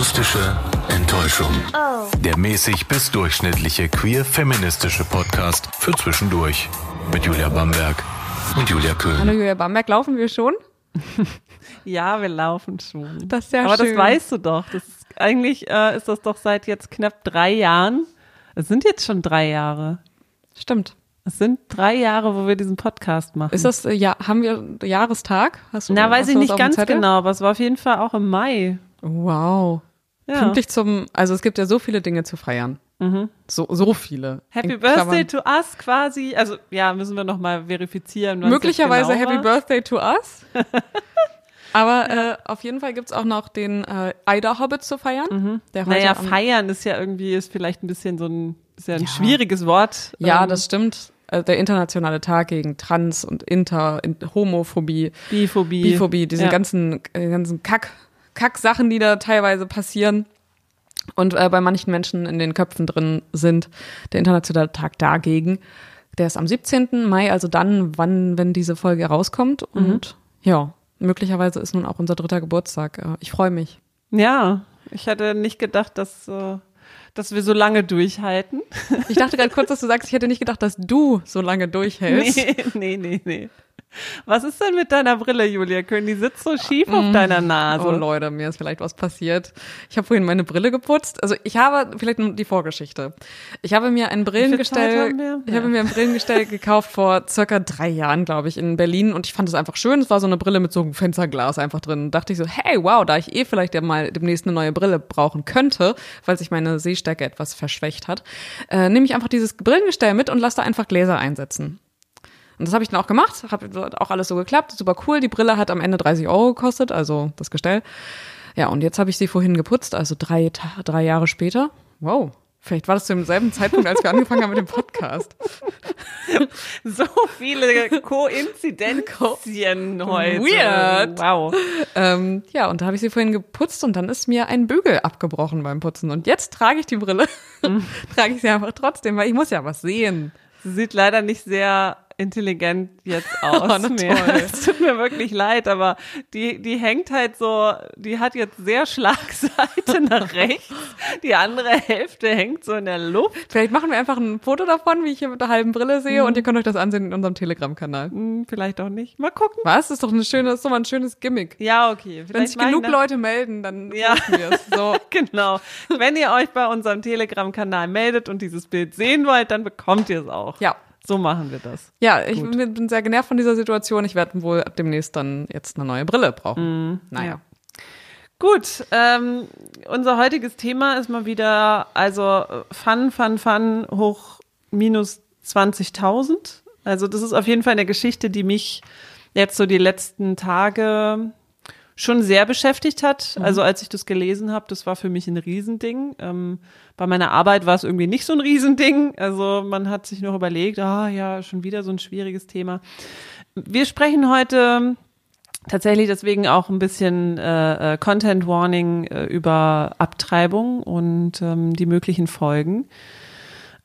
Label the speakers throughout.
Speaker 1: Akustische Enttäuschung. Der mäßig bis durchschnittliche queer-feministische Podcast für zwischendurch. Mit Julia Bamberg und Julia Köhn.
Speaker 2: Hallo Julia Bamberg, laufen wir schon?
Speaker 3: Ja, wir laufen schon.
Speaker 2: Das ist ja
Speaker 3: Aber
Speaker 2: schön.
Speaker 3: das weißt du doch. Das ist, eigentlich äh, ist das doch seit jetzt knapp drei Jahren. Es sind jetzt schon drei Jahre.
Speaker 2: Stimmt.
Speaker 3: Es sind drei Jahre, wo wir diesen Podcast machen.
Speaker 2: Ist das, äh, ja, haben wir Jahrestag? Hast du,
Speaker 3: Na, weiß ich nicht ganz genau, aber es war auf jeden Fall auch im Mai.
Speaker 2: Wow.
Speaker 3: Ja.
Speaker 2: Pünktlich zum, also es gibt ja so viele Dinge zu feiern. So, so viele.
Speaker 3: Mhm. Happy
Speaker 2: In
Speaker 3: Birthday
Speaker 2: Klammern.
Speaker 3: to us quasi. Also ja, müssen wir nochmal verifizieren.
Speaker 2: Möglicherweise
Speaker 3: genau
Speaker 2: Happy
Speaker 3: war.
Speaker 2: Birthday to us. Aber äh, auf jeden Fall gibt's auch noch den äh, Eider Hobbit zu feiern. Der heute
Speaker 3: Naja, feiern ist ja irgendwie, ist vielleicht ein bisschen so ein, ist ja ein schwieriges Wort.
Speaker 2: Ja,
Speaker 3: Ähm,
Speaker 2: das stimmt. Äh, Der internationale Tag gegen Trans und Inter, in, Homophobie,
Speaker 3: Biphobie.
Speaker 2: Biphobie, diese
Speaker 3: Ja.
Speaker 2: ganzen, äh, ganzen Kack, Kack-Sachen, die da teilweise passieren und äh, bei manchen Menschen in den Köpfen drin sind. Der internationale Tag dagegen, der ist am 17. Mai, also dann, wann, wenn diese Folge rauskommt. Und ja, möglicherweise ist nun auch unser dritter Geburtstag. Äh, Ich freue mich.
Speaker 3: Ja, ich hatte nicht gedacht, dass, äh, dass wir so lange durchhalten.
Speaker 2: Ich dachte gerade kurz, dass du sagst, ich hätte nicht gedacht, dass du so lange durchhältst.
Speaker 3: Nee, nee, nee, nee. Was ist denn mit deiner Brille, Julia Köhn? Die sitzt so schief auf deiner Nase.
Speaker 2: Oh Leute, mir ist vielleicht was passiert. Ich habe vorhin meine Brille geputzt. Also ich habe vielleicht nur die Vorgeschichte. Ich habe mir ein Brillengestell, ich habe mir ein Brillengestell gekauft vor circa drei Jahren, glaube ich, in Berlin und ich fand es einfach schön. Es war so eine Brille mit so einem Fensterglas einfach drin. Und dachte ich so, hey, wow, da ich eh vielleicht ja mal demnächst eine neue Brille brauchen könnte, weil sich meine Sehstärke etwas verschwächt hat, äh, nehme ich einfach dieses Brillengestell mit und lasse da einfach Gläser einsetzen. Und das habe ich dann auch gemacht, hat auch alles so geklappt, super cool. Die Brille hat am Ende 30 Euro gekostet, also das Gestell. Ja, und jetzt habe ich sie vorhin geputzt, also drei, drei Jahre später. Wow, vielleicht war das zu demselben Zeitpunkt, als wir angefangen haben mit dem Podcast.
Speaker 3: So viele Koinzidenzien heute.
Speaker 2: Weird.
Speaker 3: Wow.
Speaker 2: Ähm, ja, und da habe ich sie vorhin geputzt und dann ist mir ein Bügel abgebrochen beim Putzen. Und jetzt trage ich die Brille, trage ich sie einfach trotzdem, weil ich muss ja was sehen.
Speaker 3: Sie sieht leider nicht sehr intelligent jetzt aus
Speaker 2: Oh, na
Speaker 3: mehr.
Speaker 2: toll.
Speaker 3: Es tut mir wirklich leid, aber die, die hängt halt so, die hat jetzt sehr Schlagseite nach rechts. Die andere Hälfte hängt so in der Luft.
Speaker 2: Vielleicht machen wir einfach ein Foto davon, wie ich hier mit der halben Brille sehe und ihr könnt euch das ansehen in unserem Telegram-Kanal.
Speaker 3: Hm, vielleicht auch nicht. Mal gucken.
Speaker 2: Was? Das ist doch eine schöne, ist doch mal ein schönes Gimmick.
Speaker 3: Ja, okay.
Speaker 2: Wenn sich genug Leute melden, dann
Speaker 3: Ja.
Speaker 2: wir es. So.
Speaker 3: Genau. Wenn ihr euch bei unserem Telegram-Kanal meldet und dieses Bild sehen wollt, dann bekommt ihr es auch.
Speaker 2: Ja.
Speaker 3: So machen wir das.
Speaker 2: Ja, ich
Speaker 3: Gut.
Speaker 2: bin sehr genervt von dieser Situation. Ich werde wohl demnächst dann jetzt eine neue Brille brauchen. naja.
Speaker 3: ja. Gut, ähm, unser heutiges Thema ist mal wieder, also Fun, Fun, Fun hoch minus 20.000. Also das ist auf jeden Fall eine Geschichte, die mich jetzt so die letzten Tage schon sehr beschäftigt hat. Also als ich das gelesen habe, das war für mich ein Riesending. Ähm, bei meiner Arbeit war es irgendwie nicht so ein Riesending. Also man hat sich noch überlegt, ah ja, schon wieder so ein schwieriges Thema. Wir sprechen heute tatsächlich deswegen auch ein bisschen äh, äh, Content Warning äh, über Abtreibung und ähm, die möglichen Folgen,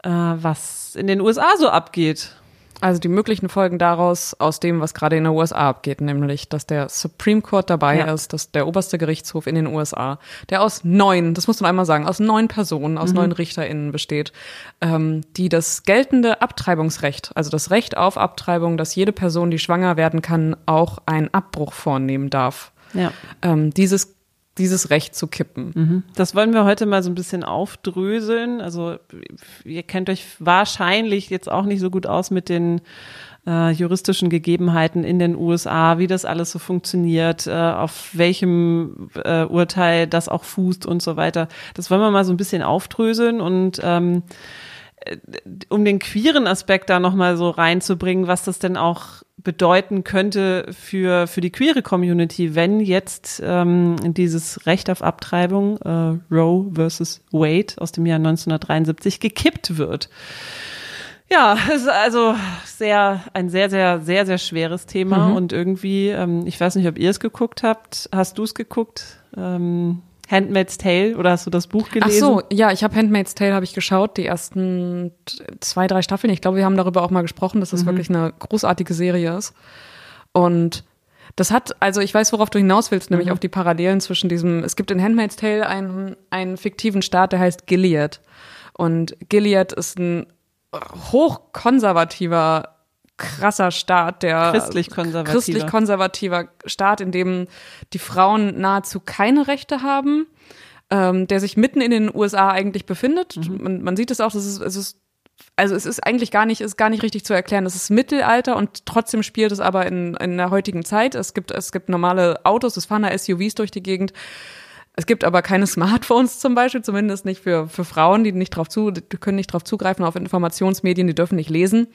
Speaker 3: äh, was in den USA so abgeht.
Speaker 2: Also die möglichen Folgen daraus aus dem, was gerade in den USA abgeht, nämlich, dass der Supreme Court dabei
Speaker 3: Ja.
Speaker 2: ist, dass der oberste Gerichtshof in den USA, der aus neun, das muss man einmal sagen, aus neun Personen, aus neun RichterInnen besteht, ähm, die das geltende Abtreibungsrecht, also das Recht auf Abtreibung, dass jede Person, die schwanger werden kann, auch einen Abbruch vornehmen darf,
Speaker 3: Ja.
Speaker 2: ähm, dieses, dieses Recht zu kippen.
Speaker 3: Das wollen wir heute mal so ein bisschen aufdröseln. Also ihr kennt euch wahrscheinlich jetzt auch nicht so gut aus mit den äh, juristischen Gegebenheiten in den USA, wie das alles so funktioniert, äh, auf welchem äh, Urteil das auch fußt und so weiter. Das wollen wir mal so ein bisschen aufdröseln und ähm, äh, um den queeren Aspekt da nochmal so reinzubringen, was das denn auch bedeuten könnte für, für die queere Community, wenn jetzt ähm, dieses Recht auf Abtreibung, äh, Roe versus Wade aus dem Jahr 1973, gekippt wird. Ja, es ist also sehr, ein sehr, sehr, sehr, sehr schweres Thema und irgendwie, ähm, ich weiß nicht, ob ihr es geguckt habt. Hast du es geguckt? Ähm, Handmaid's Tale oder hast du das Buch gelesen?
Speaker 2: Ach so, ja, ich habe Handmaid's Tale habe ich geschaut, die ersten zwei, drei Staffeln. Ich glaube, wir haben darüber auch mal gesprochen, dass das wirklich eine großartige Serie ist. Und Das hat, also ich weiß, worauf du hinaus willst, nämlich
Speaker 3: Mhm.
Speaker 2: auf die Parallelen zwischen diesem, es gibt in Handmaid's Tale einen, einen fiktiven Staat, der heißt Gilead. Und Gilead ist ein hochkonservativer, krasser Staat, der
Speaker 3: Christlich-konservativer.
Speaker 2: christlich-konservativer Staat, in dem die Frauen nahezu keine Rechte haben, ähm, der sich mitten in den USA eigentlich befindet.
Speaker 3: Mhm.
Speaker 2: Man, man sieht es auch, das ist, es ist also es ist eigentlich gar nicht, ist gar nicht richtig zu erklären. Es ist Mittelalter und trotzdem spielt es aber in, in der heutigen Zeit. Es gibt, es gibt normale Autos, es fahren da SUVs durch die Gegend. Es gibt aber keine Smartphones zum Beispiel, zumindest nicht für, für Frauen, die nicht drauf zu, die können nicht drauf zugreifen auf Informationsmedien, die dürfen nicht lesen.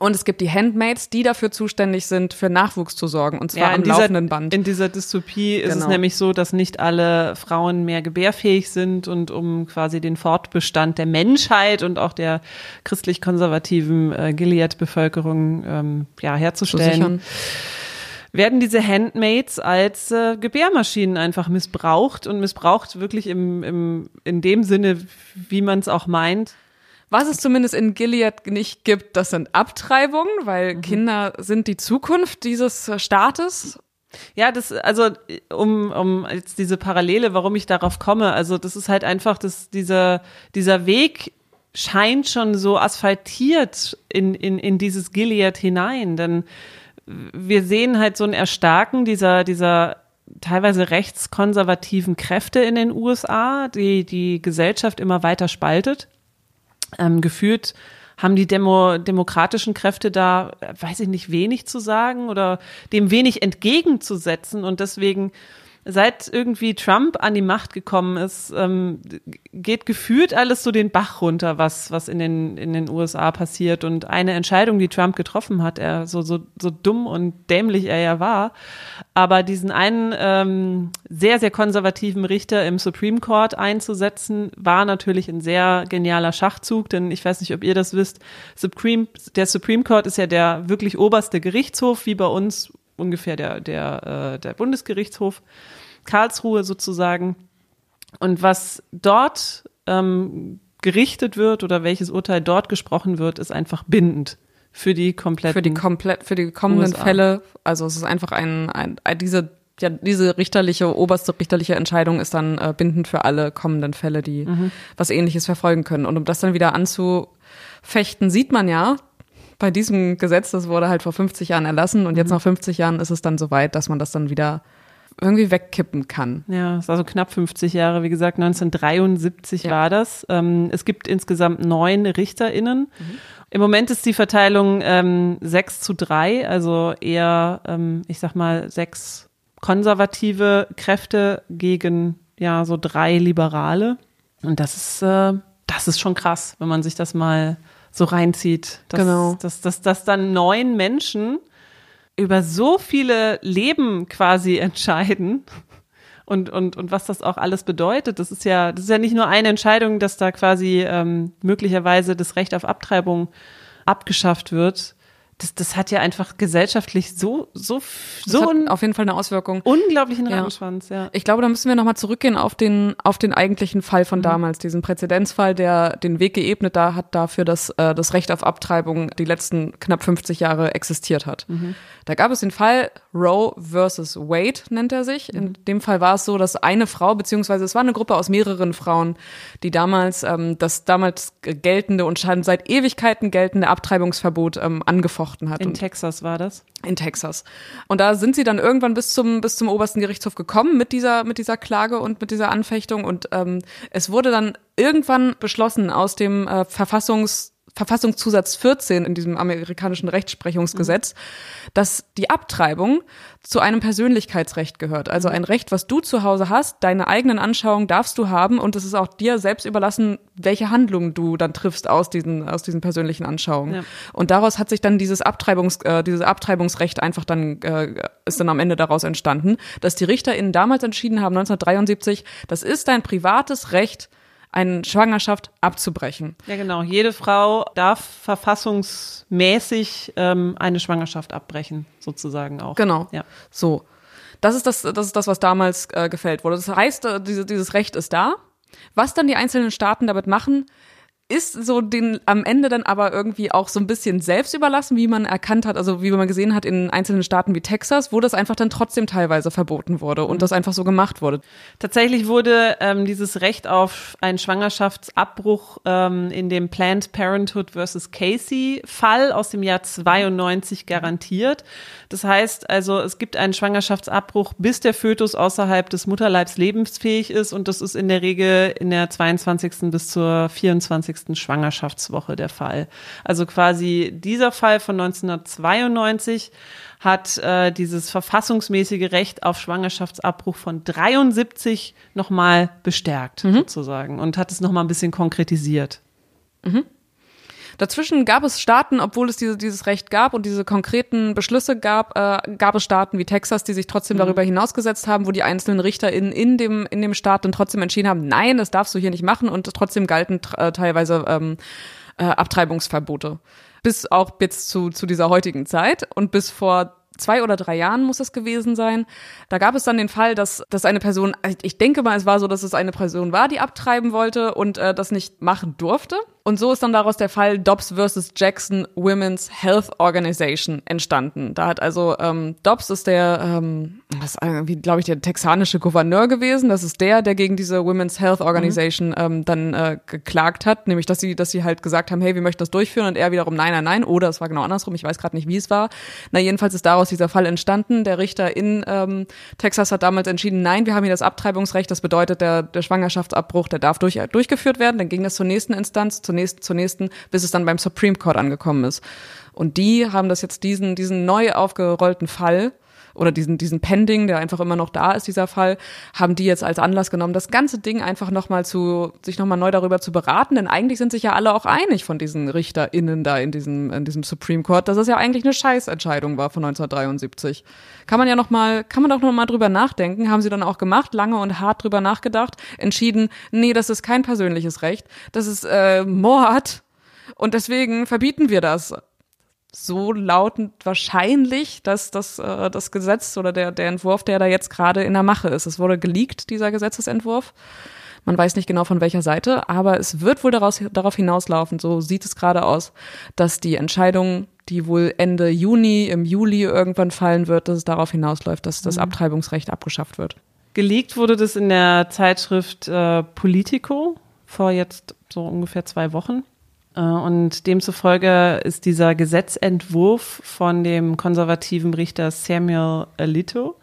Speaker 2: Und es gibt die Handmaids, die dafür zuständig sind, für Nachwuchs zu sorgen, und zwar
Speaker 3: Ja,
Speaker 2: am
Speaker 3: in dieser,
Speaker 2: laufenden Band.
Speaker 3: in dieser Dystopie ist es
Speaker 2: Genau.
Speaker 3: nämlich so, dass nicht alle Frauen mehr gebärfähig sind und um quasi den Fortbestand der Menschheit und auch der christlich-konservativen äh, Gilead-Bevölkerung ähm, ja,
Speaker 2: zu
Speaker 3: herzustellen, werden diese Handmaids als äh, Gebärmaschinen einfach missbraucht und missbraucht wirklich im, im, in dem Sinne, wie man es auch meint.
Speaker 2: Was es zumindest in Gilead nicht gibt, das sind Abtreibungen,
Speaker 3: Mhm.
Speaker 2: weil Kinder sind die Zukunft dieses Staates.
Speaker 3: Ja, das, also um, um jetzt diese Parallele, warum ich darauf komme, also das ist halt einfach, dass dieser, dieser Weg scheint schon so asphaltiert in, in, in dieses Gilead hinein, denn wir sehen halt so ein Erstarken dieser, dieser teilweise rechtskonservativen Kräfte in den USA, die die Gesellschaft immer weiter spaltet. Ähm, gefühlt haben die Demo, demokratischen Kräfte da, äh, weiß ich nicht, wenig zu sagen oder dem wenig entgegenzusetzen. Und deswegen, seit irgendwie Trump an die Macht gekommen ist, ähm, geht gefühlt alles so den Bach runter, was, was in den, in den USA passiert. Und eine Entscheidung, die Trump getroffen hat, er so, so, so dumm und dämlich er ja war, aber diesen einen ähm, sehr, sehr konservativen Richter im Supreme Court einzusetzen, war natürlich ein sehr genialer Schachzug, denn ich weiß nicht, ob ihr das wisst, Supreme, der Supreme Court ist ja der wirklich oberste Gerichtshof, wie bei uns ungefähr der, der, äh, der Bundesgerichtshof, Karlsruhe sozusagen. Und was dort ähm, gerichtet wird oder welches Urteil dort gesprochen wird, ist einfach bindend für die kompletten
Speaker 2: Für die komplett, für die kommenden
Speaker 3: USA.
Speaker 2: Fälle. Also es ist einfach ein, ein, ein diese, ja, diese richterliche, oberste richterliche Entscheidung ist dann äh, bindend für alle kommenden Fälle, die
Speaker 3: Mhm.
Speaker 2: was ähnliches verfolgen können. Und um das dann wieder anzufechten, sieht man ja, bei diesem Gesetz, das wurde halt vor 50 Jahren erlassen und jetzt
Speaker 3: Mhm.
Speaker 2: nach 50 Jahren ist es dann soweit, dass man das dann wieder irgendwie wegkippen kann.
Speaker 3: Ja, es war so knapp 50 Jahre, wie gesagt, 1973
Speaker 2: Ja.
Speaker 3: war das. Ähm, es gibt insgesamt neun RichterInnen. Im Moment ist die Verteilung ähm, 6 zu 3, also eher, ähm, ich sag mal, sechs konservative Kräfte gegen ja so drei Liberale. Und das ist, äh, das ist schon krass, wenn man sich das mal so reinzieht. Dass,
Speaker 2: Genau.
Speaker 3: Dass, dass, dass dann neun Menschen über so viele Leben quasi entscheiden und, und, und was das auch alles bedeutet. Das ist ja, das ist ja nicht nur eine Entscheidung, dass da quasi ähm, möglicherweise das Recht auf Abtreibung abgeschafft wird. Das, das hat ja einfach gesellschaftlich so, so, so
Speaker 2: auf jeden Fall eine Auswirkung.
Speaker 3: unglaublichen
Speaker 2: Ja.
Speaker 3: Rattenschwanz, ja.
Speaker 2: Ich glaube, da müssen wir nochmal zurückgehen auf den, auf den eigentlichen Fall von damals, diesen Präzedenzfall, der den Weg geebnet da hat dafür, dass äh, das Recht auf Abtreibung die letzten knapp 50 Jahre existiert hat. Da gab es den Fall Roe versus Wade, nennt er sich. In dem Fall war es so, dass eine Frau, beziehungsweise es war eine Gruppe aus mehreren Frauen, die damals ähm, das damals geltende und schon seit Ewigkeiten geltende Abtreibungsverbot ähm, angefochten hat.
Speaker 3: In
Speaker 2: Und
Speaker 3: Texas war das.
Speaker 2: in Texas. Und da sind sie dann irgendwann bis zum bis zum obersten Gerichtshof gekommen mit dieser mit dieser Klage und mit dieser Anfechtung und ähm, es wurde dann irgendwann beschlossen aus dem äh, Verfassungs Verfassungszusatz 14 in diesem amerikanischen Rechtsprechungsgesetz, dass die Abtreibung zu einem Persönlichkeitsrecht gehört. Also ein Recht, was du zu Hause hast, deine eigenen Anschauungen darfst du haben und es ist auch dir selbst überlassen, welche Handlungen du dann triffst aus diesen, aus diesen persönlichen Anschauungen.
Speaker 3: Ja.
Speaker 2: Und daraus hat sich dann dieses Abtreibungs, äh, dieses Abtreibungsrecht einfach dann, äh, ist dann am Ende daraus entstanden, dass die RichterInnen damals entschieden haben, 1973, das ist dein privates Recht, eine Schwangerschaft abzubrechen.
Speaker 3: Ja, genau. Jede Frau darf verfassungsmäßig ähm, eine Schwangerschaft abbrechen, sozusagen auch.
Speaker 2: Genau.
Speaker 3: Ja.
Speaker 2: So. Das ist das, das ist das, was damals äh, gefällt wurde. Das heißt, äh, diese, dieses Recht ist da. Was dann die einzelnen Staaten damit machen, ist so den am Ende dann aber irgendwie auch so ein bisschen selbst überlassen, wie man erkannt hat, also wie man gesehen hat in einzelnen Staaten wie Texas, wo das einfach dann trotzdem teilweise verboten wurde und das einfach so gemacht wurde.
Speaker 3: Tatsächlich wurde ähm, dieses Recht auf einen Schwangerschaftsabbruch ähm, in dem Planned Parenthood versus Casey Fall aus dem Jahr 92 garantiert. Das heißt also, es gibt einen Schwangerschaftsabbruch, bis der Fötus außerhalb des Mutterleibs lebensfähig ist und das ist in der Regel in der 22. bis zur 24 20. Schwangerschaftswoche der Fall. Also quasi dieser Fall von 1992 hat äh, dieses verfassungsmäßige Recht auf Schwangerschaftsabbruch von 73 nochmal bestärkt, mhm. sozusagen, und hat es nochmal ein bisschen konkretisiert.
Speaker 2: Mhm. Dazwischen gab es Staaten, obwohl es diese, dieses Recht gab und diese konkreten Beschlüsse gab, äh, gab es Staaten wie Texas, die sich trotzdem mhm. darüber hinausgesetzt haben, wo die einzelnen RichterInnen in dem, in dem Staat dann trotzdem entschieden haben, nein, das darfst du hier nicht machen und trotzdem galten äh, teilweise ähm, äh, Abtreibungsverbote. Bis auch jetzt zu, zu dieser heutigen Zeit und bis vor zwei oder drei Jahren muss es gewesen sein. Da gab es dann den Fall, dass, dass eine Person, ich denke mal, es war so, dass es eine Person war, die abtreiben wollte und äh, das nicht machen durfte. Und so ist dann daraus der Fall Dobbs versus Jackson Women's Health Organization entstanden. Da hat also ähm, Dobbs ist der, ähm, das ist irgendwie, glaube ich, der texanische Gouverneur gewesen. Das ist der, der gegen diese Women's Health Organization mhm. ähm, dann äh, geklagt hat, nämlich dass sie, dass sie halt gesagt haben, hey, wir möchten das durchführen und er wiederum nein, nein, nein. Oder es war genau andersrum. Ich weiß gerade nicht, wie es war. Na jedenfalls ist daraus dieser Fall entstanden. Der Richter in ähm, Texas hat damals entschieden, nein, wir haben hier das Abtreibungsrecht. Das bedeutet, der, der Schwangerschaftsabbruch, der darf durch, durchgeführt werden. Dann ging das zur nächsten Instanz, zur nächsten, zur nächsten, bis es dann beim Supreme Court angekommen ist. Und die haben das jetzt diesen, diesen neu aufgerollten Fall oder diesen, diesen Pending, der einfach immer noch da ist, dieser Fall, haben die jetzt als Anlass genommen, das ganze Ding einfach nochmal zu, sich nochmal neu darüber zu beraten, denn eigentlich sind sich ja alle auch einig von diesen RichterInnen da in diesem, in diesem Supreme Court, dass es ja eigentlich eine Scheißentscheidung war von 1973. Kann man ja nochmal, kann man doch nochmal drüber nachdenken, haben sie dann auch gemacht, lange und hart drüber nachgedacht, entschieden, nee, das ist kein persönliches Recht, das ist äh, Mord. Und deswegen verbieten wir das so lautend wahrscheinlich, dass das, äh, das Gesetz oder der, der Entwurf, der da jetzt gerade in der Mache ist. Es wurde geleakt, dieser Gesetzesentwurf. Man weiß nicht genau von welcher Seite, aber es wird wohl daraus, darauf hinauslaufen, so sieht es gerade aus, dass die Entscheidung, die wohl Ende Juni, im Juli irgendwann fallen wird, dass es darauf hinausläuft, dass das mhm. Abtreibungsrecht abgeschafft wird.
Speaker 3: Geleakt wurde das in der Zeitschrift äh, Politico vor jetzt so ungefähr zwei Wochen. Äh, und demzufolge ist dieser Gesetzentwurf von dem konservativen Richter Samuel Alito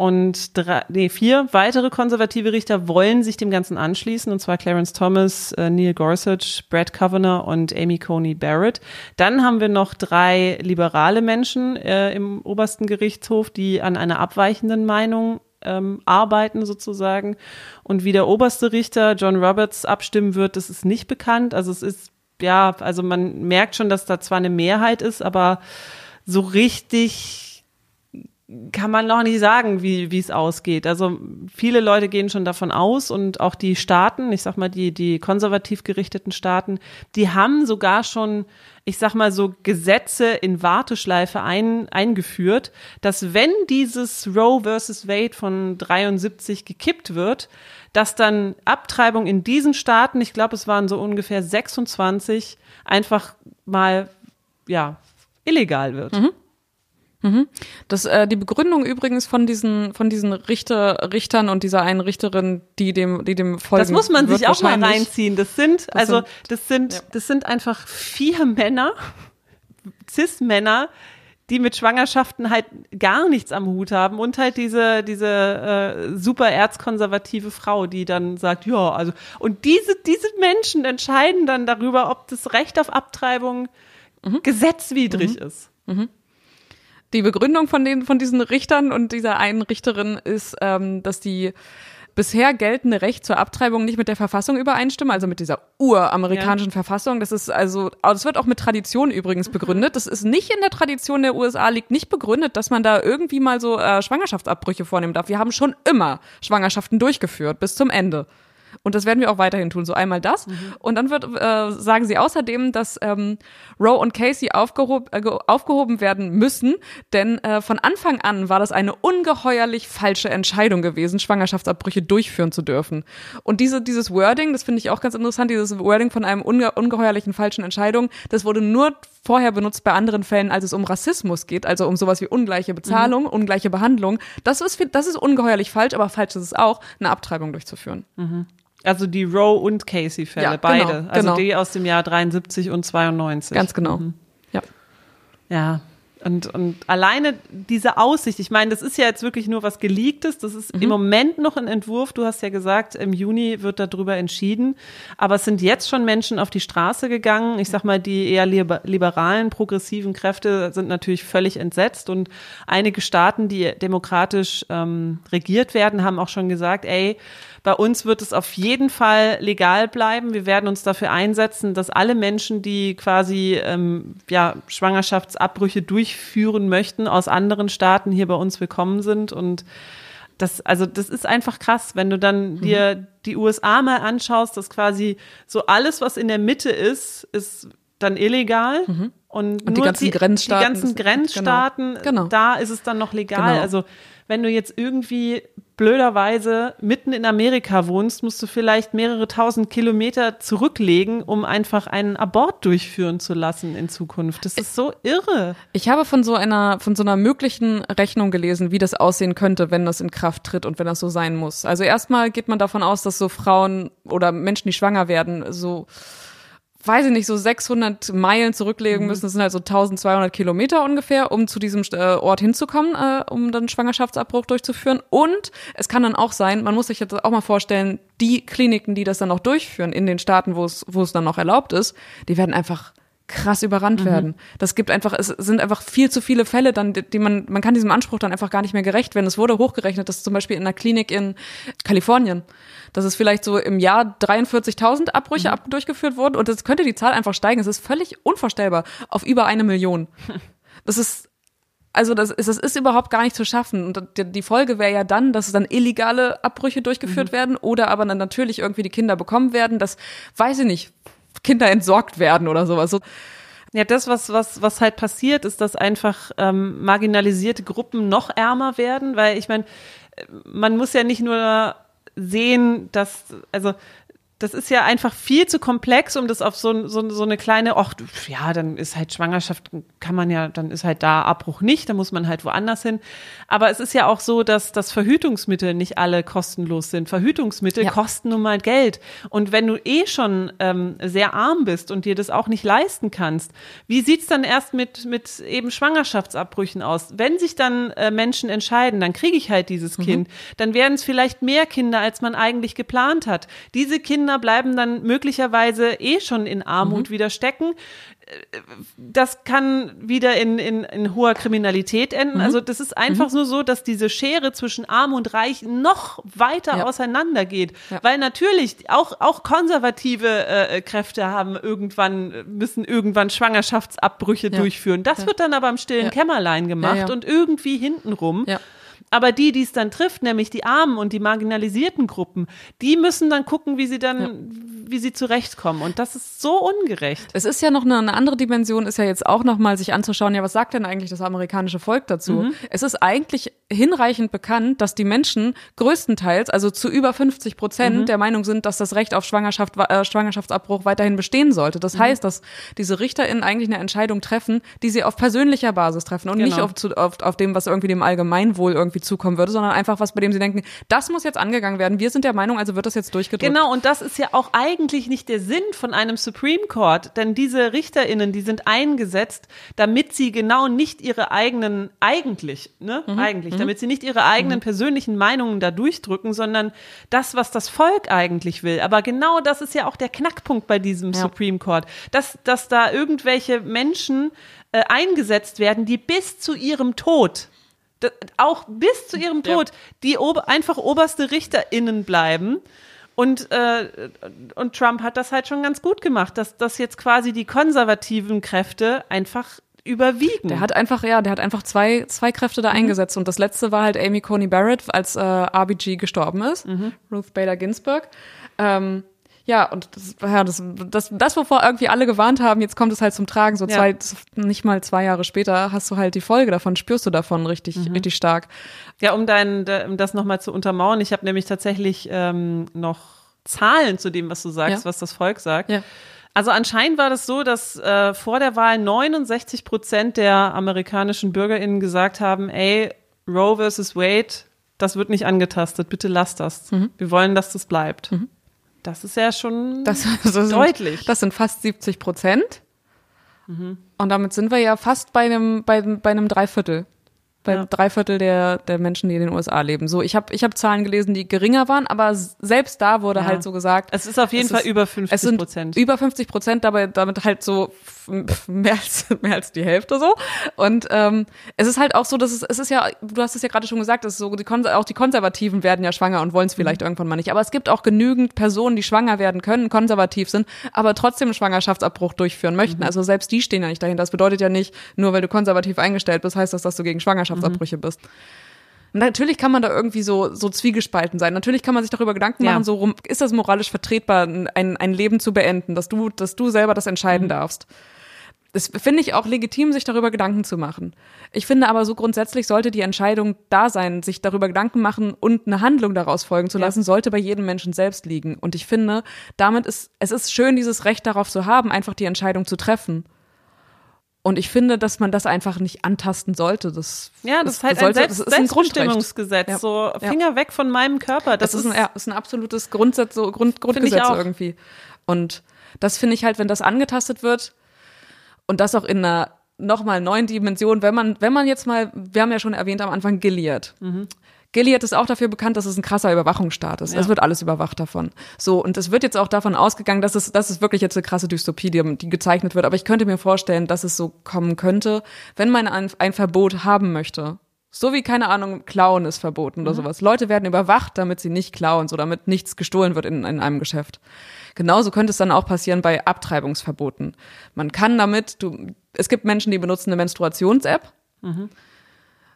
Speaker 3: und drei, nee, vier weitere konservative Richter wollen sich dem Ganzen anschließen, und zwar Clarence Thomas, äh, Neil Gorsuch, Brad Kavanagh und Amy Coney Barrett. Dann haben wir noch drei liberale Menschen äh, im obersten Gerichtshof, die an einer abweichenden Meinung ähm, arbeiten sozusagen. Und wie der oberste Richter John Roberts abstimmen wird, das ist nicht bekannt. Also es ist ja, also man merkt schon, dass da zwar eine Mehrheit ist, aber so richtig kann man noch nicht sagen, wie wie es ausgeht. Also viele Leute gehen schon davon aus und auch die Staaten, ich sag mal die die konservativ gerichteten Staaten, die haben sogar schon, ich sag mal so Gesetze in Warteschleife ein, eingeführt, dass wenn dieses Roe versus Wade von 73 gekippt wird, dass dann Abtreibung in diesen Staaten, ich glaube, es waren so ungefähr 26, einfach mal ja illegal wird.
Speaker 2: Mhm. Mhm. Das, äh, die Begründung übrigens von diesen, von diesen Richter, Richtern und dieser einen Richterin, die dem, die dem folgen.
Speaker 3: Das muss man sich auch mal reinziehen. Das sind, das also, sind, das sind, ja. das sind einfach vier Männer, Cis-Männer, die mit Schwangerschaften halt gar nichts am Hut haben und halt diese diese äh, super erzkonservative Frau, die dann sagt, ja, also und diese diese Menschen entscheiden dann darüber, ob das Recht auf Abtreibung mhm. gesetzwidrig mhm. ist. Mhm.
Speaker 2: Die Begründung von den von diesen Richtern und dieser einen Richterin ist, ähm, dass die bisher geltende Recht zur Abtreibung nicht mit der Verfassung übereinstimmen, also mit dieser uramerikanischen ja. Verfassung. Das ist also, das wird auch mit Tradition übrigens begründet. Das ist nicht in der Tradition der USA, liegt nicht begründet, dass man da irgendwie mal so äh, Schwangerschaftsabbrüche vornehmen darf. Wir haben schon immer Schwangerschaften durchgeführt bis zum Ende. Und das werden wir auch weiterhin tun. So einmal das. Mhm. Und dann wird, äh, sagen sie außerdem, dass ähm, Roe und Casey aufgehob, äh, aufgehoben werden müssen, denn äh, von Anfang an war das eine ungeheuerlich falsche Entscheidung gewesen, Schwangerschaftsabbrüche durchführen zu dürfen. Und diese, dieses Wording, das finde ich auch ganz interessant, dieses Wording von einem unge ungeheuerlichen falschen Entscheidung, das wurde nur vorher benutzt bei anderen Fällen, als es um Rassismus geht, also um sowas wie ungleiche Bezahlung, mhm. ungleiche Behandlung. Das ist, das ist ungeheuerlich falsch, aber falsch ist es auch, eine Abtreibung durchzuführen.
Speaker 3: Mhm. Also die Roe und Casey-Fälle, ja, beide. Genau, also genau. die aus dem Jahr 73 und 92.
Speaker 2: Ganz genau. Mhm. Ja.
Speaker 3: Ja, und, und alleine diese Aussicht, ich meine, das ist ja jetzt wirklich nur was Geleaktes, das ist mhm. im Moment noch ein Entwurf. Du hast ja gesagt, im Juni wird darüber entschieden. Aber es sind jetzt schon Menschen auf die Straße gegangen. Ich sag mal, die eher liberalen, progressiven Kräfte sind natürlich völlig entsetzt. Und einige Staaten, die demokratisch ähm, regiert werden, haben auch schon gesagt, ey, bei uns wird es auf jeden Fall legal bleiben. Wir werden uns dafür einsetzen, dass alle Menschen, die quasi ähm, ja, Schwangerschaftsabbrüche durchführen möchten, aus anderen Staaten hier bei uns willkommen sind. Und das, also das ist einfach krass, wenn du dann mhm. dir die USA mal anschaust, dass quasi so alles, was in der Mitte ist, ist dann illegal. Mhm. Und,
Speaker 2: und die ganzen die, Grenzstaaten.
Speaker 3: Die ganzen Grenzstaaten, genau. genau. da ist es dann noch legal. Genau. Also wenn du jetzt irgendwie blöderweise mitten in Amerika wohnst, musst du vielleicht mehrere tausend Kilometer zurücklegen, um einfach einen Abort durchführen zu lassen in Zukunft. Das ist so irre.
Speaker 2: Ich habe von so einer, von so einer möglichen Rechnung gelesen, wie das aussehen könnte, wenn das in Kraft tritt und wenn das so sein muss. Also erstmal geht man davon aus, dass so Frauen oder Menschen, die schwanger werden, so weiß ich nicht, so 600 Meilen zurücklegen mhm. müssen. Das sind halt so 1200 Kilometer ungefähr, um zu diesem äh, Ort hinzukommen, äh, um dann Schwangerschaftsabbruch durchzuführen. Und es kann dann auch sein, man muss sich jetzt auch mal vorstellen, die Kliniken, die das dann noch durchführen in den Staaten, wo es, wo es dann noch erlaubt ist, die werden einfach krass überrannt mhm. werden. Das gibt einfach, es sind einfach viel zu viele Fälle dann, die man, man kann diesem Anspruch dann einfach gar nicht mehr gerecht werden. Es wurde hochgerechnet, dass zum Beispiel in einer Klinik in Kalifornien dass es vielleicht so im Jahr 43.000 Abbrüche mhm. ab durchgeführt wurden und das könnte die Zahl einfach steigen. Es ist völlig unvorstellbar auf über eine Million. Das ist also das ist, das ist überhaupt gar nicht zu schaffen. Und die Folge wäre ja dann, dass dann illegale Abbrüche durchgeführt mhm. werden oder aber dann natürlich irgendwie die Kinder bekommen werden, dass, weiß ich nicht, Kinder entsorgt werden oder sowas.
Speaker 3: Ja, das, was, was, was halt passiert, ist, dass einfach ähm, marginalisierte Gruppen noch ärmer werden, weil ich meine, man muss ja nicht nur sehen, dass, also das ist ja einfach viel zu komplex, um das auf so, so, so eine kleine, ach, ja, dann ist halt Schwangerschaft, kann man ja, dann ist halt da Abbruch nicht, dann muss man halt woanders hin. Aber es ist ja auch so, dass, dass Verhütungsmittel nicht alle kostenlos sind. Verhütungsmittel ja. kosten nun mal Geld. Und wenn du eh schon ähm, sehr arm bist und dir das auch nicht leisten kannst, wie sieht's dann erst mit, mit eben Schwangerschaftsabbrüchen aus? Wenn sich dann äh, Menschen entscheiden, dann kriege ich halt dieses mhm. Kind, dann werden es vielleicht mehr Kinder, als man eigentlich geplant hat. Diese Kinder Kinder bleiben dann möglicherweise eh schon in Armut mhm. wieder stecken. Das kann wieder in, in, in hoher Kriminalität enden. Mhm. Also das ist einfach mhm. nur so, dass diese Schere zwischen Arm und Reich noch weiter ja. auseinander geht. Ja. Weil natürlich auch, auch konservative äh, Kräfte haben irgendwann, müssen irgendwann Schwangerschaftsabbrüche ja. durchführen. Das wird dann aber im stillen Kämmerlein gemacht und irgendwie hintenrum. Ja. Aber die, die es dann trifft, nämlich die Armen und die marginalisierten Gruppen, die müssen dann gucken, wie sie dann, ja. wie sie zurechtkommen. Und das ist so ungerecht.
Speaker 2: Es ist ja noch eine, eine andere Dimension, ist ja jetzt auch nochmal sich anzuschauen, ja, was sagt denn eigentlich das amerikanische Volk dazu? Mhm. Es ist eigentlich hinreichend bekannt, dass die Menschen größtenteils, also zu über 50 Prozent mhm. der Meinung sind, dass das Recht auf Schwangerschaft, äh, Schwangerschaftsabbruch weiterhin bestehen sollte. Das mhm. heißt, dass diese RichterInnen eigentlich eine Entscheidung treffen, die sie auf persönlicher Basis treffen und genau. nicht auf, auf, auf dem, was irgendwie dem Allgemeinwohl irgendwie irgendwie zukommen würde, sondern einfach was, bei dem sie denken, das muss jetzt angegangen werden. Wir sind der Meinung, also wird das jetzt durchgedrückt.
Speaker 3: Genau, und das ist ja auch eigentlich nicht der Sinn von einem Supreme Court, denn diese RichterInnen, die sind eingesetzt, damit sie genau nicht ihre eigenen, eigentlich, ne, mhm. eigentlich, mhm. damit sie nicht ihre eigenen mhm. persönlichen Meinungen da durchdrücken, sondern das, was das Volk eigentlich will. Aber genau das ist ja auch der Knackpunkt bei diesem ja. Supreme Court, dass, dass da irgendwelche Menschen äh, eingesetzt werden, die bis zu ihrem Tod auch bis zu ihrem Tod ja. die ober, einfach oberste RichterInnen bleiben. Und, äh, und Trump hat das halt schon ganz gut gemacht, dass, dass jetzt quasi die konservativen Kräfte einfach überwiegen.
Speaker 2: Der hat einfach, ja, der hat einfach zwei, zwei Kräfte da mhm. eingesetzt. Und das letzte war halt Amy Coney Barrett, als äh, RBG gestorben ist, mhm. Ruth Bader Ginsburg. Ähm, ja, und das, ja, das, das, das, wovor irgendwie alle gewarnt haben, jetzt kommt es halt zum Tragen. So zwei, ja. nicht mal zwei Jahre später hast du halt die Folge davon, spürst du davon richtig, mhm. richtig stark.
Speaker 3: Ja, um dein, um das nochmal zu untermauern, ich habe nämlich tatsächlich ähm, noch Zahlen zu dem, was du sagst, ja. was das Volk sagt. Ja. Also anscheinend war das so, dass äh, vor der Wahl 69 Prozent der amerikanischen BürgerInnen gesagt haben, ey, Roe versus Wade, das wird nicht angetastet, bitte lass das. Mhm. Wir wollen, dass das bleibt. Mhm. Das ist ja schon
Speaker 2: das, also deutlich. Sind, das sind fast 70 Prozent. Mhm. Und damit sind wir ja fast bei einem, bei, bei einem Dreiviertel bei ja. drei Viertel der, der Menschen, die in den USA leben. So, ich habe ich hab Zahlen gelesen, die geringer waren, aber selbst da wurde ja. halt so gesagt.
Speaker 3: Es ist auf jeden Fall ist, über 50 Prozent.
Speaker 2: Über 50 Prozent, dabei damit halt so mehr als, mehr als die Hälfte so. Und ähm, es ist halt auch so, dass es, es ist ja, du hast es ja gerade schon gesagt, es ist so, die auch die Konservativen werden ja schwanger und wollen es vielleicht mhm. irgendwann mal nicht. Aber es gibt auch genügend Personen, die schwanger werden können, konservativ sind, aber trotzdem einen Schwangerschaftsabbruch durchführen möchten. Mhm. Also selbst die stehen ja nicht dahinter. Das bedeutet ja nicht, nur weil du konservativ eingestellt bist, heißt das, dass du gegen Schwangerschaftsabbrüche mhm. bist. Natürlich kann man da irgendwie so, so zwiegespalten sein. Natürlich kann man sich darüber Gedanken machen, ja. so rum, ist das moralisch vertretbar, ein, ein Leben zu beenden, dass du, dass du selber das entscheiden mhm. darfst das finde ich auch legitim, sich darüber Gedanken zu machen. Ich finde aber so grundsätzlich sollte die Entscheidung da sein, sich darüber Gedanken machen und eine Handlung daraus folgen zu lassen, ja. sollte bei jedem Menschen selbst liegen. Und ich finde, damit ist, es ist schön, dieses Recht darauf zu haben, einfach die Entscheidung zu treffen. Und ich finde, dass man das einfach nicht antasten sollte. Das,
Speaker 3: ja, das, ist halt sollte, ein, Selbst, das ist ein Selbstbestimmungsgesetz. Ja. So Finger ja. weg von meinem Körper.
Speaker 2: Das, das ist, ein, ja, ist ein absolutes Grundsatz, so Grund, Grundgesetz irgendwie. Und das finde ich halt, wenn das angetastet wird, und das auch in einer nochmal neuen Dimension, wenn man, wenn man jetzt mal, wir haben ja schon erwähnt am Anfang Gilead. Mhm. Gilead ist auch dafür bekannt, dass es ein krasser Überwachungsstaat ist. Ja. Es wird alles überwacht davon. So, und es wird jetzt auch davon ausgegangen, dass es, das ist wirklich jetzt eine krasse Dystopie, die, die gezeichnet wird. Aber ich könnte mir vorstellen, dass es so kommen könnte, wenn man ein, ein Verbot haben möchte. So wie, keine Ahnung, Klauen ist verboten oder mhm. sowas. Leute werden überwacht, damit sie nicht klauen, so damit nichts gestohlen wird in, in einem Geschäft. Genauso könnte es dann auch passieren bei Abtreibungsverboten. Man kann damit, du, es gibt Menschen, die benutzen eine Menstruations-App. Mhm.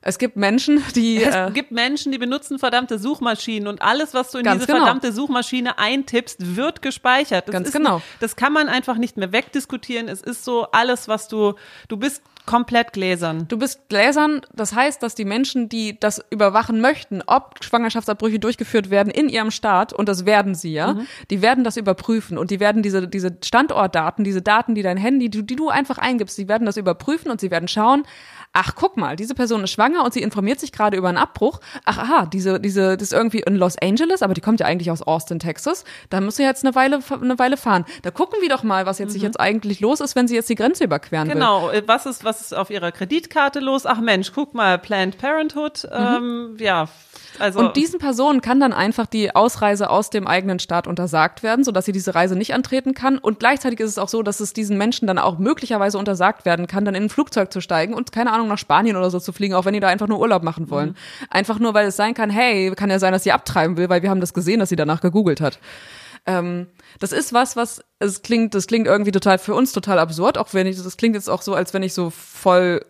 Speaker 2: Es gibt Menschen, die.
Speaker 3: Es äh, gibt Menschen, die benutzen verdammte Suchmaschinen und alles, was du in diese genau. verdammte Suchmaschine eintippst, wird gespeichert. Das
Speaker 2: ganz genau.
Speaker 3: das kann man einfach nicht mehr wegdiskutieren. Es ist so alles, was du, du bist komplett gläsern.
Speaker 2: Du bist gläsern, das heißt, dass die Menschen, die das überwachen möchten, ob Schwangerschaftsabbrüche durchgeführt werden in ihrem Staat, und das werden sie ja, mhm. die werden das überprüfen und die werden diese, diese Standortdaten, diese Daten, die dein Handy, die, die du einfach eingibst, die werden das überprüfen und sie werden schauen, ach, guck mal, diese Person ist schwanger und sie informiert sich gerade über einen Abbruch. Ach, aha, diese, diese, das ist irgendwie in Los Angeles, aber die kommt ja eigentlich aus Austin, Texas. Da muss sie jetzt eine Weile, eine Weile fahren. Da gucken wir doch mal, was jetzt mhm. sich jetzt eigentlich los ist, wenn sie jetzt die Grenze überqueren
Speaker 3: genau.
Speaker 2: will.
Speaker 3: Genau, was ist, was ist auf ihrer Kreditkarte los? Ach Mensch, guck mal, Planned Parenthood, mhm. ähm, ja,
Speaker 2: also und diesen Personen kann dann einfach die Ausreise aus dem eigenen Staat untersagt werden, sodass sie diese Reise nicht antreten kann. Und gleichzeitig ist es auch so, dass es diesen Menschen dann auch möglicherweise untersagt werden kann, dann in ein Flugzeug zu steigen und keine Ahnung nach Spanien oder so zu fliegen, auch wenn die da einfach nur Urlaub machen wollen. Mhm. Einfach nur, weil es sein kann, hey, kann ja sein, dass sie abtreiben will, weil wir haben das gesehen, dass sie danach gegoogelt hat. Ähm, das ist was, was es klingt, das klingt irgendwie total für uns total absurd, auch wenn ich das klingt jetzt auch so, als wenn ich so voll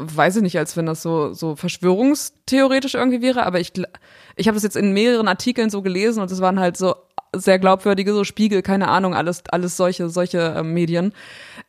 Speaker 2: weiß ich nicht, als wenn das so, so verschwörungstheoretisch irgendwie wäre, aber ich, ich habe das jetzt in mehreren Artikeln so gelesen und es waren halt so sehr glaubwürdige, so Spiegel, keine Ahnung, alles, alles solche, solche äh, Medien.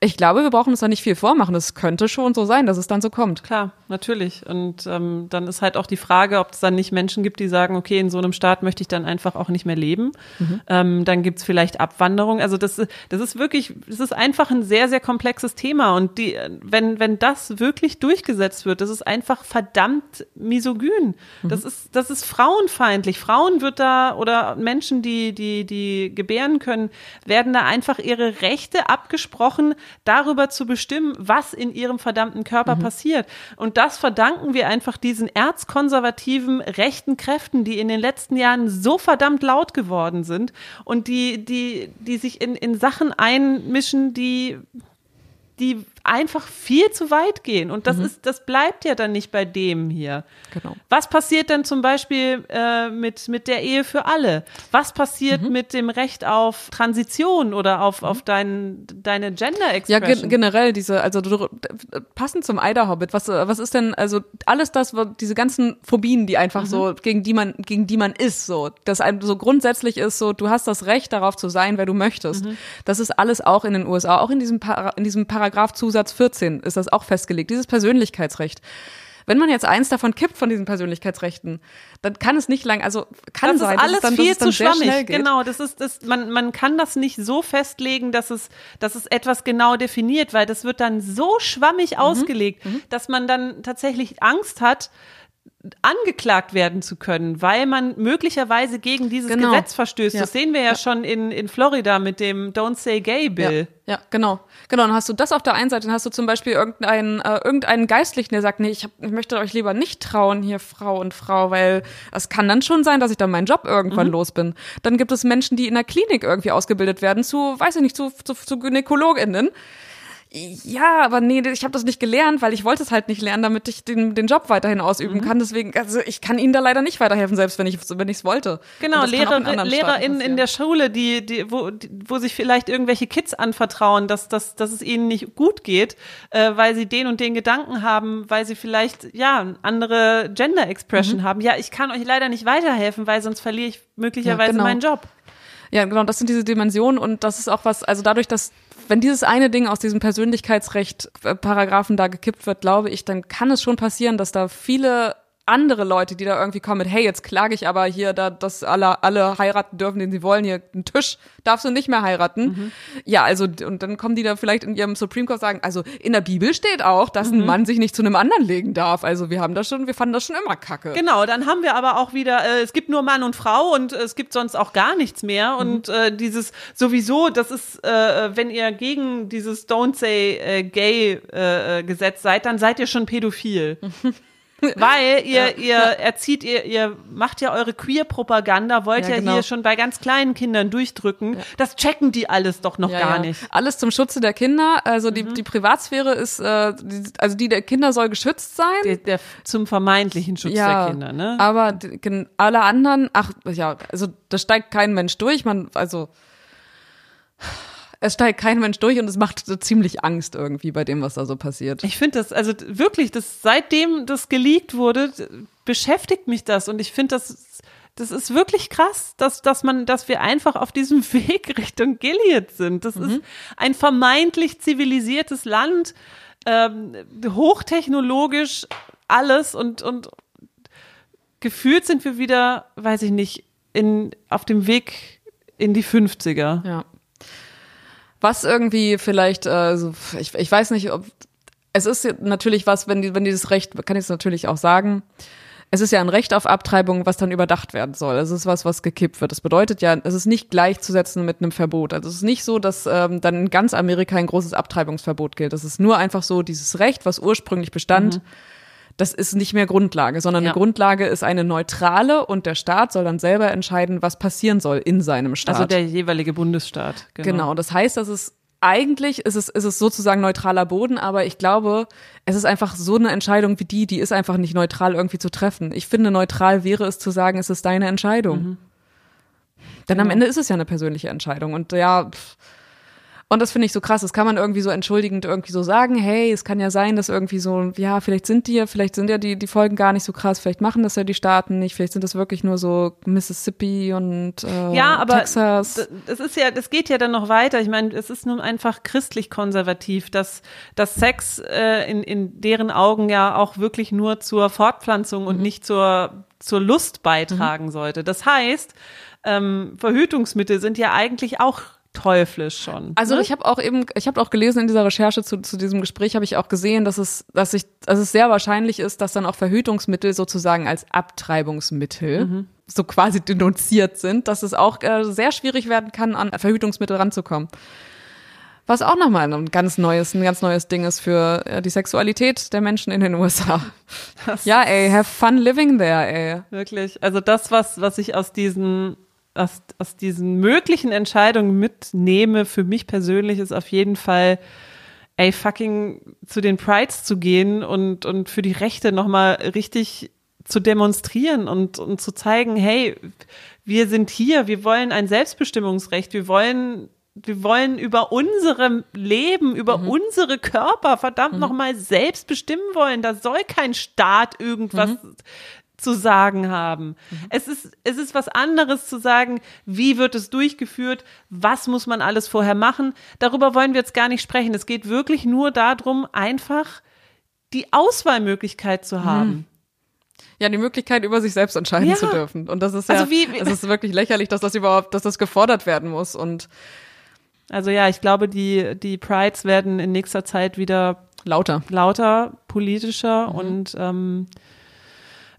Speaker 2: Ich glaube, wir brauchen uns da nicht viel vormachen. Es könnte schon so sein, dass es dann so kommt.
Speaker 3: Klar, natürlich. Und ähm, dann ist halt auch die Frage, ob es dann nicht Menschen gibt, die sagen, okay, in so einem Staat möchte ich dann einfach auch nicht mehr leben. Mhm. Ähm, dann gibt's vielleicht Abwanderung. Also das, das ist wirklich, das ist einfach ein sehr, sehr komplexes Thema. Und die, wenn, wenn das wirklich durchgesetzt wird, das ist einfach verdammt misogyn. Mhm. Das ist, das ist frauenfeindlich. Frauen wird da oder Menschen, die die, die gebären können, werden da einfach ihre Rechte abgesprochen, darüber zu bestimmen, was in ihrem verdammten Körper mhm. passiert. Und das verdanken wir einfach diesen erzkonservativen rechten Kräften, die in den letzten Jahren so verdammt laut geworden sind und die, die, die sich in, in Sachen einmischen, die die einfach viel zu weit gehen. Und das mhm. ist, das bleibt ja dann nicht bei dem hier.
Speaker 2: Genau.
Speaker 3: Was passiert dann zum Beispiel äh, mit, mit der Ehe für alle? Was passiert mhm. mit dem Recht auf Transition oder auf, mhm. auf dein, deine Gender Expression?
Speaker 2: Ja, ge generell diese, also passend zum Eider Hobbit, was, was ist denn, also alles das, diese ganzen Phobien, die einfach so, mhm. gegen die man, gegen die man ist, so, das einem so grundsätzlich ist, so, du hast das Recht darauf zu sein, wer du möchtest. Mhm. Das ist alles auch in den USA, auch in diesem, Para, in diesem Paragraph Zusatz 14 ist das auch festgelegt, dieses Persönlichkeitsrecht. Wenn man jetzt eins davon kippt von diesen Persönlichkeitsrechten, dann kann es nicht lang, also kann
Speaker 3: das
Speaker 2: sein,
Speaker 3: ist alles
Speaker 2: dass es dann,
Speaker 3: viel
Speaker 2: dass es
Speaker 3: zu schwammig. Genau, das ist das man man kann das nicht so festlegen, dass es dass es etwas genau definiert, weil das wird dann so schwammig mhm. ausgelegt, mhm. dass man dann tatsächlich Angst hat, angeklagt werden zu können, weil man möglicherweise gegen dieses genau. Gesetz verstößt. Ja. Das sehen wir ja, ja, schon in, in Florida mit dem Don't Say Gay Bill.
Speaker 2: Ja, ja, genau. Genau, dann hast du das auf der einen Seite, dann hast du zum Beispiel irgendeinen, äh, irgendeinen Geistlichen, der sagt, nee, ich, hab, ich möchte euch lieber nicht trauen, hier Frau und Frau, weil es kann dann schon sein, dass ich dann meinen Job irgendwann mhm. los bin. Dann gibt es Menschen, die in der Klinik irgendwie ausgebildet werden zu, weiß ich nicht, zu, zu, zu GynäkologInnen ja, aber nee, ich habe das nicht gelernt, weil ich wollte es halt nicht lernen, damit ich den, den Job weiterhin ausüben mhm. kann. Deswegen, also ich kann Ihnen da leider nicht weiterhelfen, selbst wenn ich wenn ich es wollte.
Speaker 3: Genau, Lehrer, LehrerInnen in der Schule, die, die, wo, die, wo sich vielleicht irgendwelche Kids anvertrauen, dass, dass, dass es ihnen nicht gut geht, äh, weil sie den und den Gedanken haben, weil sie vielleicht ja andere Gender Expression mhm. haben. Ja, ich kann euch leider nicht weiterhelfen, weil sonst verliere ich möglicherweise ja, genau. meinen Job.
Speaker 2: Ja, genau, das sind diese Dimensionen und das ist auch was, also dadurch, dass wenn dieses eine Ding aus diesem Persönlichkeitsrecht-Paragraphen da gekippt wird, glaube ich, dann kann es schon passieren, dass da viele andere Leute, die da irgendwie kommen mit, hey, jetzt klage ich aber hier, da, dass alle, alle heiraten dürfen, den sie wollen, hier einen Tisch darfst du nicht mehr heiraten. Mhm. Ja, also, und dann kommen die da vielleicht in ihrem Supreme Court sagen, also in der Bibel steht auch, dass mhm. ein Mann sich nicht zu einem anderen legen darf. Also wir haben das schon, wir fanden das schon immer kacke.
Speaker 3: Genau, dann haben wir aber auch wieder, äh, es gibt nur Mann und Frau und äh, es gibt sonst auch gar nichts mehr. Mhm. Und äh, dieses sowieso, das ist, äh, wenn ihr gegen dieses Don't Say äh, Gay äh, Gesetz seid, dann seid ihr schon pädophil. Weil ihr, ja. ihr erzieht, ihr, ihr macht ja eure Queer-Propaganda, wollt ja, ja genau. hier schon bei ganz kleinen Kindern durchdrücken. Ja. Das checken die alles doch noch gar nicht.
Speaker 2: Alles zum Schutze der Kinder. Also die, mhm. die Privatsphäre ist, äh, die, also die der Kinder soll geschützt sein.
Speaker 3: Der, der zum vermeintlichen Schutz der Kinder, ne?
Speaker 2: Aber die, alle anderen, ach ja, also da steigt kein Mensch durch. Man, also es steigt kein Mensch durch und es macht so ziemlich Angst irgendwie bei dem, was da so passiert.
Speaker 3: Ich finde das, also wirklich, das, seitdem das geleakt wurde, beschäftigt mich das und ich finde das, das ist wirklich krass, dass, dass man, dass wir einfach auf diesem Weg Richtung Gilead sind. Das mhm. ist ein vermeintlich zivilisiertes Land, ähm, hochtechnologisch alles und, und gefühlt sind wir wieder, weiß ich nicht, in, auf dem Weg in die 50er.
Speaker 2: Ja. Was irgendwie vielleicht, also ich, ich weiß nicht, ob es ist natürlich was, wenn, die, wenn dieses Recht, kann ich es natürlich auch sagen, es ist ja ein Recht auf Abtreibung, was dann überdacht werden soll. Es ist was, was gekippt wird. Das bedeutet ja, es ist nicht gleichzusetzen mit einem Verbot. Also es ist nicht so, dass ähm, dann in ganz Amerika ein großes Abtreibungsverbot gilt. Es ist nur einfach so dieses Recht, was ursprünglich bestand, mhm das ist nicht mehr Grundlage, sondern ja. eine Grundlage ist eine neutrale und der Staat soll dann selber entscheiden, was passieren soll in seinem Staat.
Speaker 3: Also der jeweilige Bundesstaat.
Speaker 2: Genau, genau das heißt, dass es eigentlich ist es, ist es sozusagen neutraler Boden, aber ich glaube, es ist einfach so eine Entscheidung wie die, die ist einfach nicht neutral irgendwie zu treffen. Ich finde, neutral wäre es zu sagen, es ist deine Entscheidung. Mhm. Denn genau. am Ende ist es ja eine persönliche Entscheidung. Und ja, pff, und das finde ich so krass. Das kann man irgendwie so entschuldigend irgendwie so sagen. Hey, es kann ja sein, dass irgendwie so, ja, vielleicht sind die ja, vielleicht sind ja die, die Folgen gar nicht so krass. Vielleicht machen das ja die Staaten nicht. Vielleicht sind das wirklich nur so Mississippi und äh,
Speaker 3: ja, aber
Speaker 2: Texas.
Speaker 3: Es ist ja, das geht ja dann noch weiter. Ich meine, es ist nun einfach christlich konservativ, dass, dass Sex äh, in, in deren Augen ja auch wirklich nur zur Fortpflanzung und mhm. nicht zur, zur Lust beitragen mhm. sollte. Das heißt, ähm, Verhütungsmittel sind ja eigentlich auch teuflisch schon.
Speaker 2: Also ne? ich habe auch eben, ich habe auch gelesen in dieser Recherche zu, zu diesem Gespräch, habe ich auch gesehen, dass es, dass ich, dass es sehr wahrscheinlich ist, dass dann auch Verhütungsmittel sozusagen als Abtreibungsmittel mhm. so quasi denunziert sind, dass es auch äh, sehr schwierig werden kann, an Verhütungsmittel ranzukommen. Was auch nochmal ein ganz neues, ein ganz neues Ding ist für äh, die Sexualität der Menschen in den USA. Das ja, ey, have fun living there, ey.
Speaker 3: Wirklich. Also das, was, was ich aus diesen aus, aus diesen möglichen Entscheidungen mitnehme, für mich persönlich ist auf jeden Fall ey, fucking zu den Prides zu gehen und, und für die Rechte nochmal richtig zu demonstrieren und, und zu zeigen, hey, wir sind hier, wir wollen ein Selbstbestimmungsrecht, wir wollen wir wollen über unsere Leben, über mhm. unsere Körper verdammt mhm. nochmal selbst bestimmen wollen. Da soll kein Staat irgendwas mhm. Zu sagen haben. Mhm. Es ist, es ist was anderes zu sagen, wie wird es durchgeführt, was muss man alles vorher machen. Darüber wollen wir jetzt gar nicht sprechen. Es geht wirklich nur darum, einfach die Auswahlmöglichkeit zu haben. Mhm.
Speaker 2: Ja, die Möglichkeit, über sich selbst entscheiden ja. zu dürfen. Und das ist ja, also wie, es ist wirklich lächerlich, dass das überhaupt, dass das gefordert werden muss. Und
Speaker 3: also ja, ich glaube, die, die Prides werden in nächster Zeit wieder
Speaker 2: lauter,
Speaker 3: lauter, politischer mhm. und ähm,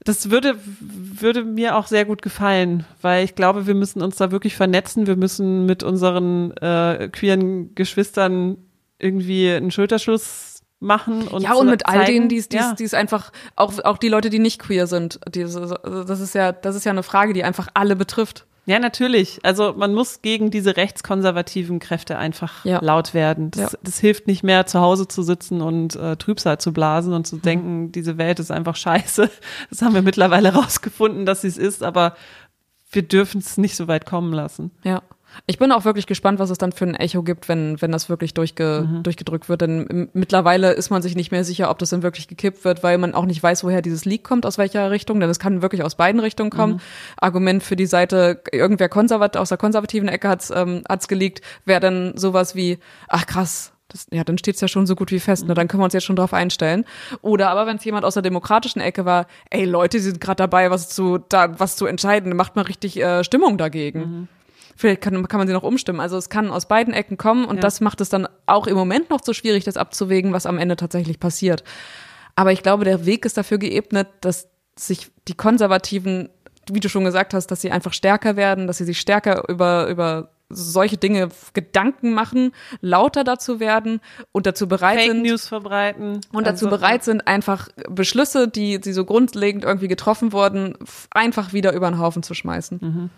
Speaker 3: das würde, würde mir auch sehr gut gefallen, weil ich glaube, wir müssen uns da wirklich vernetzen. Wir müssen mit unseren äh, queeren Geschwistern irgendwie einen Schulterschluss machen und
Speaker 2: ja und mit zeigen, all denen die es ja. die es einfach auch auch die Leute die nicht queer sind die, das ist ja das ist ja eine Frage die einfach alle betrifft
Speaker 3: ja, natürlich. Also man muss gegen diese rechtskonservativen Kräfte einfach ja. laut werden. Das, ja. das, hilft nicht mehr, zu Hause zu sitzen und äh, Trübsal zu blasen und zu mhm. denken, diese Welt ist einfach scheiße. Das haben wir mittlerweile rausgefunden, dass sie es ist, aber wir dürfen es nicht so weit kommen lassen.
Speaker 2: Ja. Ich bin auch wirklich gespannt, was es dann für ein Echo gibt, wenn, wenn das wirklich durchge, mhm. durchgedrückt wird. Denn mittlerweile ist man sich nicht mehr sicher, ob das dann wirklich gekippt wird, weil man auch nicht weiß, woher dieses Leak kommt, aus welcher Richtung. Denn es kann wirklich aus beiden Richtungen kommen. Mhm. Argument für die Seite, irgendwer konservat, aus der konservativen Ecke hat's ähm, hat's geleakt, wäre dann sowas wie, ach krass, das, ja, dann steht's ja schon so gut wie fest, ne? dann können wir uns jetzt schon drauf einstellen. Oder aber wenn es jemand aus der demokratischen Ecke war, ey Leute, die sind gerade dabei, was zu da was zu entscheiden, macht mal richtig äh, Stimmung dagegen. Mhm. Vielleicht kann, kann man sie noch umstimmen. Also es kann aus beiden Ecken kommen und ja. das macht es dann auch im Moment noch so schwierig, das abzuwägen, was am Ende tatsächlich passiert. Aber ich glaube, der Weg ist dafür geebnet, dass sich die Konservativen, wie du schon gesagt hast, dass sie einfach stärker werden, dass sie sich stärker über, über solche Dinge Gedanken machen, lauter dazu werden und dazu bereit
Speaker 3: Fake
Speaker 2: sind.
Speaker 3: News verbreiten.
Speaker 2: Und dazu also, bereit sind, einfach Beschlüsse, die, die so grundlegend irgendwie getroffen wurden, einfach wieder über den Haufen zu schmeißen. Mhm.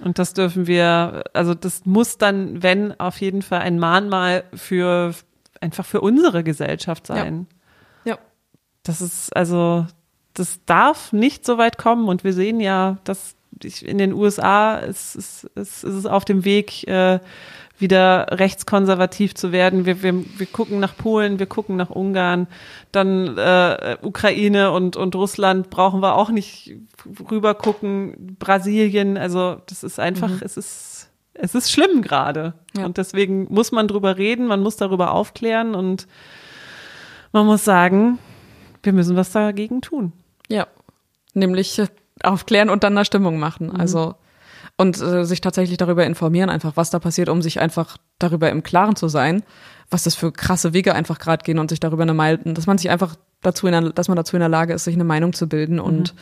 Speaker 3: Und das dürfen wir, also das muss dann, wenn, auf jeden Fall ein Mahnmal für einfach für unsere Gesellschaft sein.
Speaker 2: Ja. ja.
Speaker 3: Das ist, also, das darf nicht so weit kommen. Und wir sehen ja, dass in den USA ist, ist, ist, ist es auf dem Weg, äh, wieder rechtskonservativ zu werden. Wir, wir, wir gucken nach Polen, wir gucken nach Ungarn, dann äh, Ukraine und, und Russland brauchen wir auch nicht rüber gucken, Brasilien, also das ist einfach, mhm. es ist, es ist schlimm gerade. Ja. Und deswegen muss man drüber reden, man muss darüber aufklären und man muss sagen, wir müssen was dagegen tun.
Speaker 2: Ja, nämlich aufklären und dann eine Stimmung machen. Mhm. Also und äh, sich tatsächlich darüber informieren, einfach was da passiert, um sich einfach darüber im Klaren zu sein, was das für krasse Wege einfach gerade gehen und sich darüber eine Meinung, dass man sich einfach dazu in der, dass man dazu in der Lage ist, sich eine Meinung zu bilden mhm. und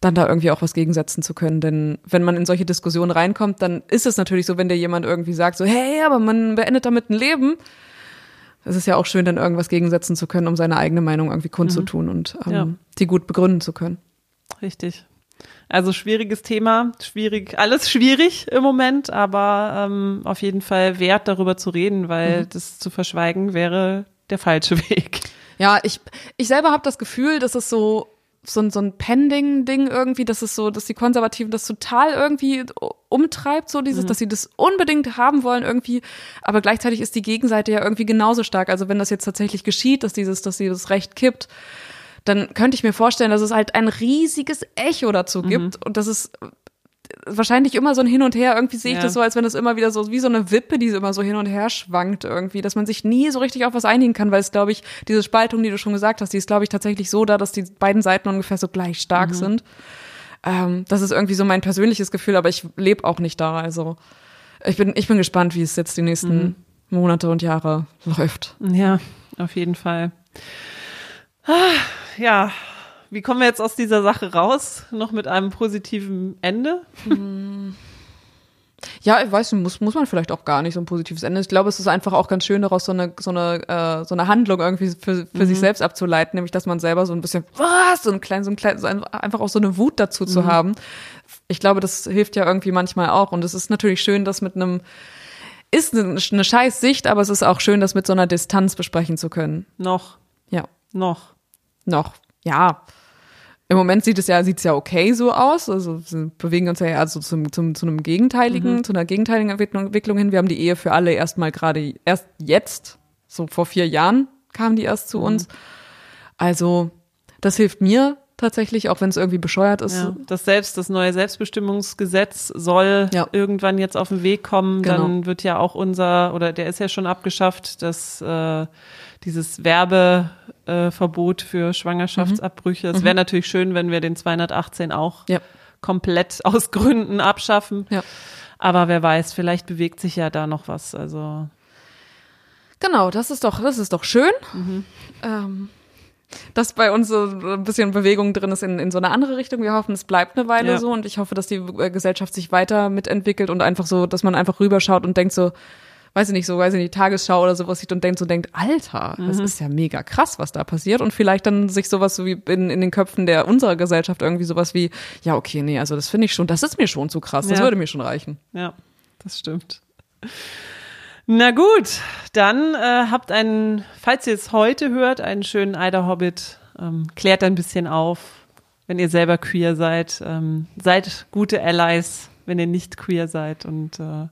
Speaker 2: dann da irgendwie auch was gegensetzen zu können. Denn wenn man in solche Diskussionen reinkommt, dann ist es natürlich so, wenn dir jemand irgendwie sagt, so, hey, aber man beendet damit ein Leben. Es ist ja auch schön, dann irgendwas gegensetzen zu können, um seine eigene Meinung irgendwie kundzutun mhm. und ähm, ja. die gut begründen zu können.
Speaker 3: Richtig. Also schwieriges Thema, schwierig, alles schwierig im Moment, aber ähm, auf jeden Fall wert, darüber zu reden, weil mhm. das zu verschweigen wäre der falsche Weg.
Speaker 2: Ja, ich, ich selber habe das Gefühl, dass es so so ein, so ein Pending-Ding irgendwie, dass es so, dass die Konservativen das total irgendwie umtreibt, so dieses, mhm. dass sie das unbedingt haben wollen irgendwie, aber gleichzeitig ist die Gegenseite ja irgendwie genauso stark. Also wenn das jetzt tatsächlich geschieht, dass dieses, dass dieses Recht kippt, dann könnte ich mir vorstellen, dass es halt ein riesiges Echo dazu gibt mhm. und das ist wahrscheinlich immer so ein Hin und Her. Irgendwie sehe ich ja. das so, als wenn das immer wieder so wie so eine Wippe, die immer so hin und her schwankt irgendwie, dass man sich nie so richtig auf was einigen kann, weil es, glaube ich, diese Spaltung, die du schon gesagt hast, die ist, glaube ich, tatsächlich so da, dass die beiden Seiten ungefähr so gleich stark mhm. sind. Ähm, das ist irgendwie so mein persönliches Gefühl, aber ich lebe auch nicht da. Also ich bin, ich bin gespannt, wie es jetzt die nächsten mhm. Monate und Jahre läuft.
Speaker 3: Ja, auf jeden Fall. Ah, ja, wie kommen wir jetzt aus dieser Sache raus? Noch mit einem positiven Ende? Hm.
Speaker 2: Ja, ich weiß nicht, muss, muss man vielleicht auch gar nicht so ein positives Ende. Ich glaube, es ist einfach auch ganz schön, daraus so eine, so eine, äh, so eine Handlung irgendwie für, für mhm. sich selbst abzuleiten, nämlich dass man selber so ein bisschen, was, so ein klein, so ein klein, so ein, einfach auch so eine Wut dazu mhm. zu haben. Ich glaube, das hilft ja irgendwie manchmal auch. Und es ist natürlich schön, das mit einem ist eine, eine scheiß Sicht, aber es ist auch schön, das mit so einer Distanz besprechen zu können.
Speaker 3: Noch.
Speaker 2: Ja.
Speaker 3: Noch.
Speaker 2: Noch. Ja. Im Moment sieht es ja, sieht es ja okay so aus. Also wir bewegen uns ja also zum, zum, zu einem gegenteiligen, mhm. zu einer gegenteiligen Entwicklung, Entwicklung hin. Wir haben die Ehe für alle erstmal gerade erst jetzt, so vor vier Jahren kam die erst zu mhm. uns. Also, das hilft mir tatsächlich, auch wenn es irgendwie bescheuert ist. Ja,
Speaker 3: das selbst, das neue Selbstbestimmungsgesetz soll ja. irgendwann jetzt auf den Weg kommen. Genau. Dann wird ja auch unser, oder der ist ja schon abgeschafft, dass äh, dieses Werbeverbot äh, für Schwangerschaftsabbrüche. Mhm. Es wäre mhm. natürlich schön, wenn wir den 218 auch ja. komplett aus Gründen abschaffen. Aber wer weiß, vielleicht bewegt sich ja da noch was. Also
Speaker 2: genau, das ist doch, das ist doch schön. Mhm. Ähm, dass bei uns so ein bisschen Bewegung drin ist in, in so eine andere Richtung. Wir hoffen, es bleibt eine Weile ja. so und ich hoffe, dass die äh, Gesellschaft sich weiter mitentwickelt und einfach so, dass man einfach rüberschaut und denkt so, weiß ich nicht, so, weiß ich nicht, Tagesschau oder sowas sieht und denkt so, denkt, Alter, das mhm. ist ja mega krass, was da passiert. Und vielleicht dann sich sowas so wie in, in den Köpfen der unserer Gesellschaft irgendwie sowas wie, ja, okay, nee, also das finde ich schon, das ist mir schon zu krass, das ja. würde mir schon reichen.
Speaker 3: Ja, das stimmt. Na gut, dann äh, habt einen, falls ihr es heute hört, einen schönen Eider Hobbit. Ähm, klärt ein bisschen auf, wenn ihr selber queer seid. Ähm, seid gute Allies, wenn ihr nicht queer seid. Und äh,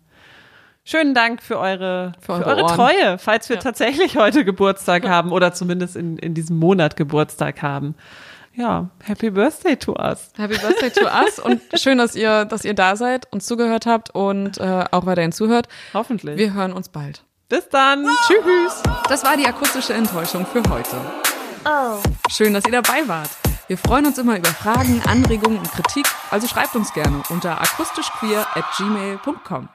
Speaker 3: schönen Dank für eure, für eure, für eure Treue, falls wir ja. tatsächlich heute Geburtstag haben oder zumindest in, in diesem Monat Geburtstag haben ja, Happy Birthday to us.
Speaker 2: Happy Birthday to us und schön, dass ihr, dass ihr da seid und zugehört habt und äh, auch weiterhin zuhört.
Speaker 3: Hoffentlich.
Speaker 2: Wir hören uns bald.
Speaker 3: Bis dann.
Speaker 2: Tschüss. Das war die akustische Enttäuschung für heute. Oh. Schön, dass ihr dabei wart. Wir freuen uns immer über Fragen, Anregungen und Kritik, also schreibt uns gerne unter akustischqueer at gmail.com.